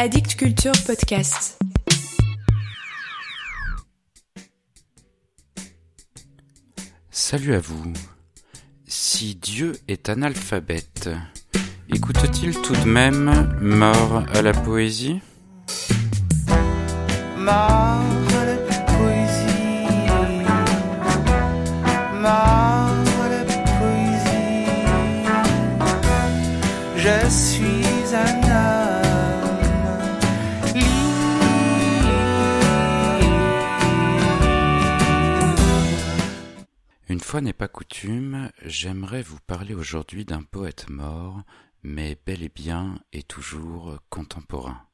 Addict Culture Podcast. Salut à vous. Si Dieu est analphabète, écoute-t-il tout de même mort à la poésie? Mort Une fois n'est pas coutume, j'aimerais vous parler aujourd'hui d'un poète mort, mais bel et bien et toujours contemporain.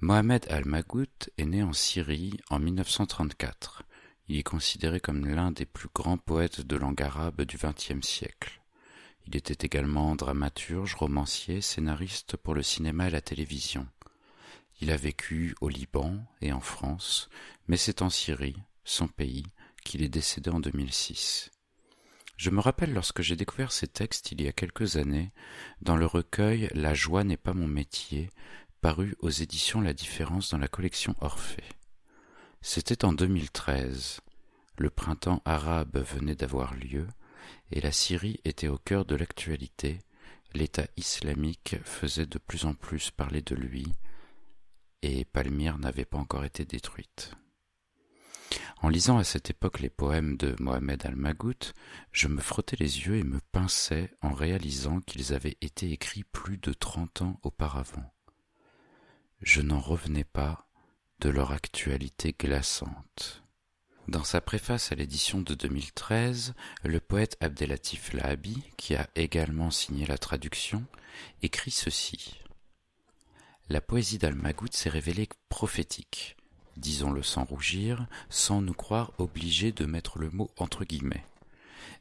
Mohamed Al-Magout est né en Syrie en 1934. Il est considéré comme l'un des plus grands poètes de langue arabe du XXe siècle. Il était également dramaturge, romancier, scénariste pour le cinéma et la télévision. Il a vécu au Liban et en France, mais c'est en Syrie, son pays, qu'il est décédé en 2006. Je me rappelle lorsque j'ai découvert ces textes il y a quelques années, dans le recueil La joie n'est pas mon métier, paru aux éditions La Différence dans la collection Orphée. C'était en 2013. Le printemps arabe venait d'avoir lieu, et la Syrie était au cœur de l'actualité. L'État islamique faisait de plus en plus parler de lui, et Palmyre n'avait pas encore été détruite. En lisant à cette époque les poèmes de Mohamed Al-Magout, je me frottais les yeux et me pinçais en réalisant qu'ils avaient été écrits plus de trente ans auparavant. Je n'en revenais pas de leur actualité glaçante. Dans sa préface à l'édition de 2013, le poète Abdelatif Lahabi, qui a également signé la traduction, écrit ceci. La poésie d'Al-Magout s'est révélée prophétique disons-le sans rougir, sans nous croire obligés de mettre le mot entre guillemets.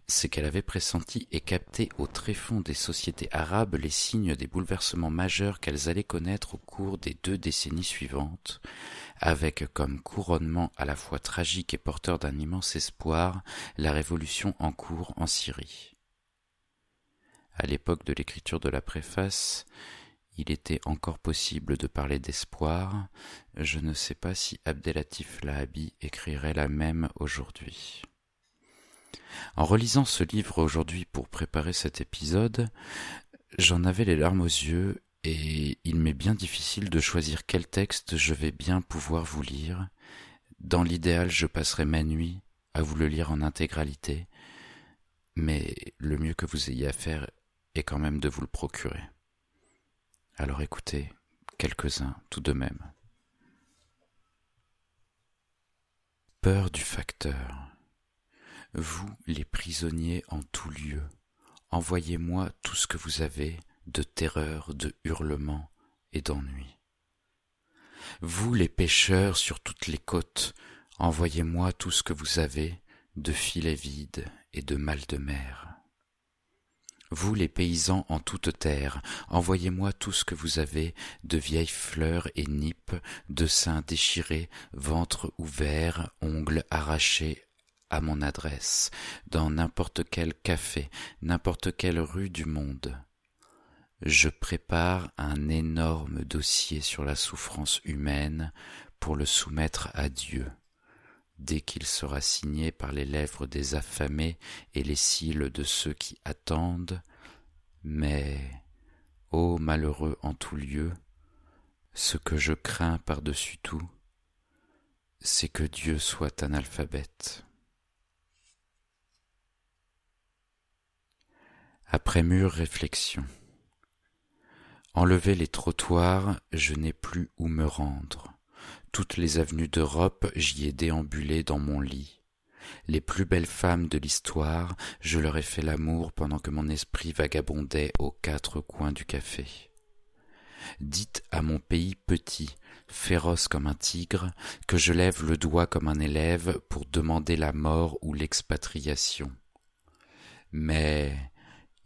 C'est qu'elle avait pressenti et capté au tréfonds des sociétés arabes les signes des bouleversements majeurs qu'elles allaient connaître au cours des deux décennies suivantes, avec comme couronnement à la fois tragique et porteur d'un immense espoir la révolution en cours en Syrie. À l'époque de l'écriture de la préface, il était encore possible de parler d'espoir, je ne sais pas si Abdelatif Lahabi écrirait la même aujourd'hui. En relisant ce livre aujourd'hui pour préparer cet épisode, j'en avais les larmes aux yeux et il m'est bien difficile de choisir quel texte je vais bien pouvoir vous lire. Dans l'idéal, je passerai ma nuit à vous le lire en intégralité, mais le mieux que vous ayez à faire est quand même de vous le procurer. Alors écoutez quelques-uns tout de même. Peur du facteur. Vous, les prisonniers en tout lieu, envoyez-moi tout ce que vous avez de terreur, de hurlements et d'ennui. Vous, les pêcheurs sur toutes les côtes, envoyez-moi tout ce que vous avez de filets vides et de mal de mer. Vous les paysans en toute terre, envoyez-moi tout ce que vous avez de vieilles fleurs et nippes, de seins déchirés, ventre ouvert, ongles arrachés à mon adresse, dans n'importe quel café, n'importe quelle rue du monde. Je prépare un énorme dossier sur la souffrance humaine pour le soumettre à Dieu dès qu'il sera signé par les lèvres des affamés et les cils de ceux qui attendent, mais, ô malheureux en tout lieu, ce que je crains par-dessus tout, c'est que Dieu soit analphabète. Après mûre réflexion. Enlever les trottoirs, je n'ai plus où me rendre. Toutes les avenues d'Europe, j'y ai déambulé dans mon lit. Les plus belles femmes de l'histoire, je leur ai fait l'amour pendant que mon esprit vagabondait aux quatre coins du café. Dites à mon pays petit, féroce comme un tigre, que je lève le doigt comme un élève pour demander la mort ou l'expatriation. Mais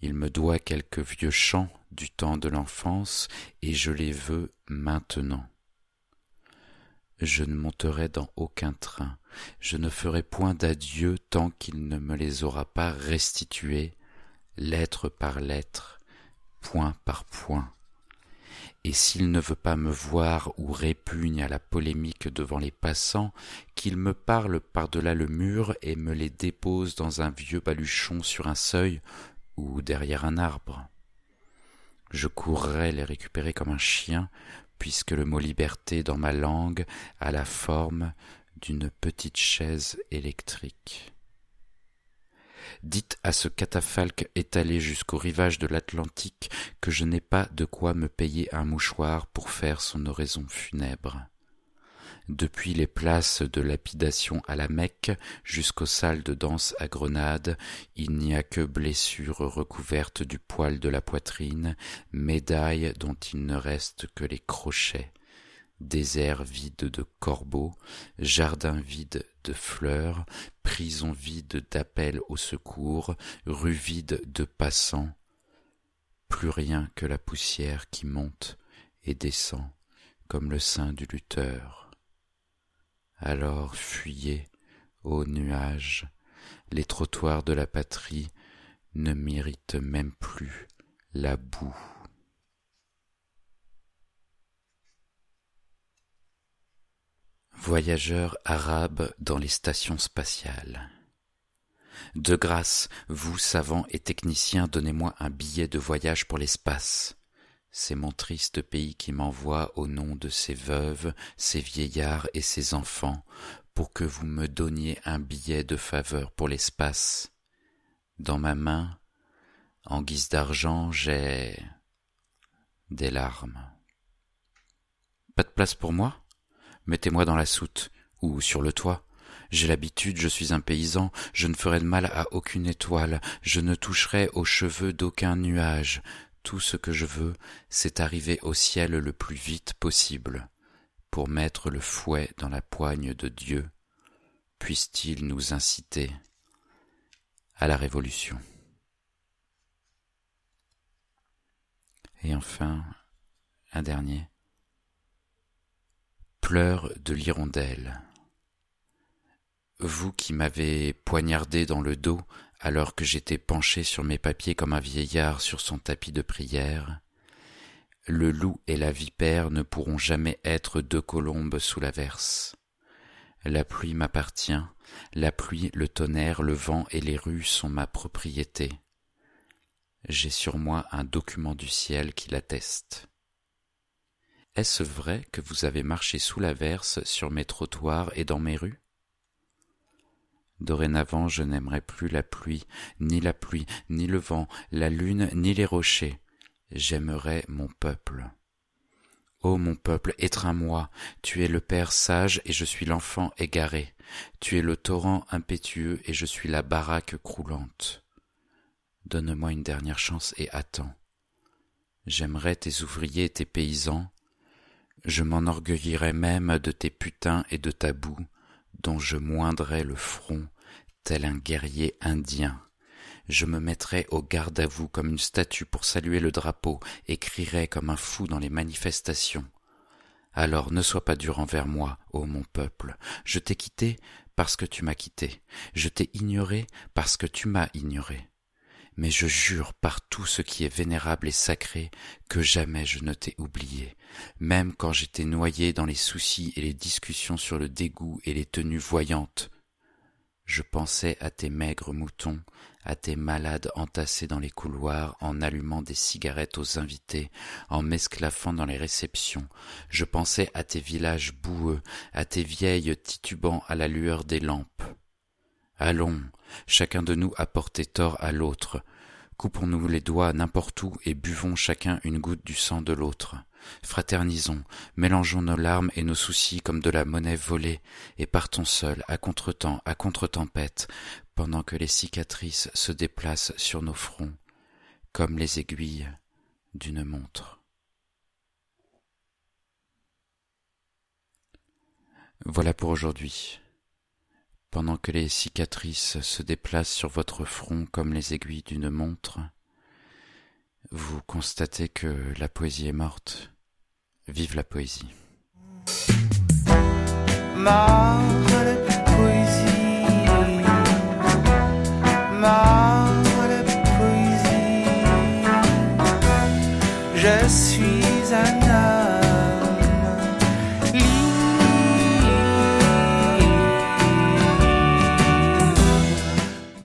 il me doit quelques vieux chants du temps de l'enfance, et je les veux maintenant je ne monterai dans aucun train, je ne ferai point d'adieu tant qu'il ne me les aura pas restitués, lettre par lettre, point par point. et s'il ne veut pas me voir ou répugne à la polémique devant les passants, qu'il me parle par-delà le mur et me les dépose dans un vieux baluchon sur un seuil ou derrière un arbre. Je courrai les récupérer comme un chien, puisque le mot liberté dans ma langue a la forme d'une petite chaise électrique. Dites à ce catafalque étalé jusqu'au rivage de l'Atlantique que je n'ai pas de quoi me payer un mouchoir pour faire son oraison funèbre. Depuis les places de lapidation à la Mecque jusqu'aux salles de danse à Grenade, il n'y a que blessures recouvertes du poil de la poitrine, médailles dont il ne reste que les crochets, déserts vides de corbeaux, jardins vides de fleurs, prisons vides d'appels au secours, rues vides de passants, plus rien que la poussière qui monte et descend comme le sein du lutteur. Alors fuyez, ô nuages, les trottoirs de la patrie ne méritent même plus la boue. Voyageurs arabes dans les stations spatiales. De grâce, vous, savants et techniciens, donnez-moi un billet de voyage pour l'espace. C'est mon triste pays qui m'envoie au nom de ses veuves, ses vieillards et ses enfants, pour que vous me donniez un billet de faveur pour l'espace. Dans ma main, en guise d'argent, j'ai des larmes. Pas de place pour moi? Mettez-moi dans la soute, ou sur le toit. J'ai l'habitude, je suis un paysan, je ne ferai de mal à aucune étoile, je ne toucherai aux cheveux d'aucun nuage, tout ce que je veux, c'est arriver au ciel le plus vite possible, pour mettre le fouet dans la poigne de Dieu. Puisse-t-il nous inciter à la révolution. Et enfin, un dernier. Pleurs de l'hirondelle. Vous qui m'avez poignardé dans le dos alors que j'étais penché sur mes papiers comme un vieillard sur son tapis de prière. Le loup et la vipère ne pourront jamais être deux colombes sous la verse. La pluie m'appartient, la pluie, le tonnerre, le vent et les rues sont ma propriété. J'ai sur moi un document du ciel qui l'atteste. Est-ce vrai que vous avez marché sous la verse sur mes trottoirs et dans mes rues? Dorénavant je n'aimerai plus la pluie, ni la pluie, ni le vent, la lune, ni les rochers. J'aimerai mon peuple. Ô mon peuple, étreins-moi, tu es le Père sage et je suis l'enfant égaré, tu es le torrent impétueux et je suis la baraque croulante. Donne-moi une dernière chance et attends. J'aimerais tes ouvriers et tes paysans, je m'enorgueillirais même de tes putains et de ta boue, dont je moindrais le front, tel un guerrier indien. Je me mettrais au garde à vous comme une statue pour saluer le drapeau, et crierais comme un fou dans les manifestations. Alors ne sois pas dur envers moi, ô mon peuple. Je t'ai quitté parce que tu m'as quitté. Je t'ai ignoré parce que tu m'as ignoré. Mais je jure par tout ce qui est vénérable et sacré que jamais je ne t'ai oublié, même quand j'étais noyé dans les soucis et les discussions sur le dégoût et les tenues voyantes. Je pensais à tes maigres moutons, à tes malades entassés dans les couloirs en allumant des cigarettes aux invités, en m'esclaffant dans les réceptions. Je pensais à tes villages boueux, à tes vieilles titubant à la lueur des lampes. Allons, chacun de nous a porté tort à l'autre. Coupons-nous les doigts n'importe où et buvons chacun une goutte du sang de l'autre. Fraternisons, mélangeons nos larmes et nos soucis comme de la monnaie volée, et partons seuls, à contretemps, à contre-tempête, pendant que les cicatrices se déplacent sur nos fronts, comme les aiguilles d'une montre. Voilà pour aujourd'hui. Pendant que les cicatrices se déplacent sur votre front comme les aiguilles d'une montre, vous constatez que la poésie est morte. Vive la poésie.